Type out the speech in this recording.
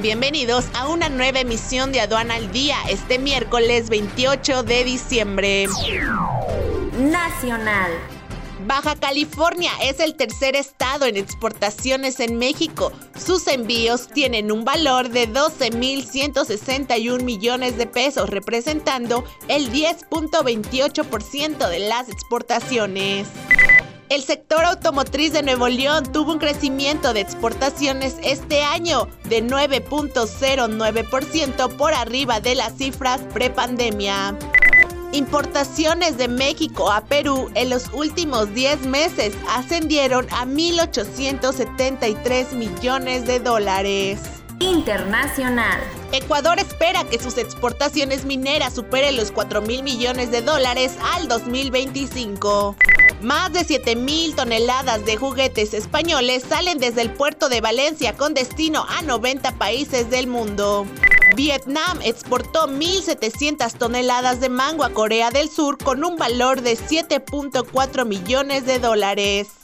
bienvenidos a una nueva emisión de Aduana al Día este miércoles 28 de diciembre. Nacional. Baja California es el tercer estado en exportaciones en México. Sus envíos tienen un valor de 12.161 millones de pesos, representando el 10.28% de las exportaciones. El sector automotriz de Nuevo León tuvo un crecimiento de exportaciones este año de 9.09% por arriba de las cifras prepandemia. Importaciones de México a Perú en los últimos 10 meses ascendieron a 1.873 millones de dólares. Internacional. Ecuador espera que sus exportaciones mineras superen los 4 mil millones de dólares al 2025. Más de 7 mil toneladas de juguetes españoles salen desde el puerto de Valencia con destino a 90 países del mundo. Vietnam exportó 1.700 toneladas de mango a Corea del Sur con un valor de 7.4 millones de dólares.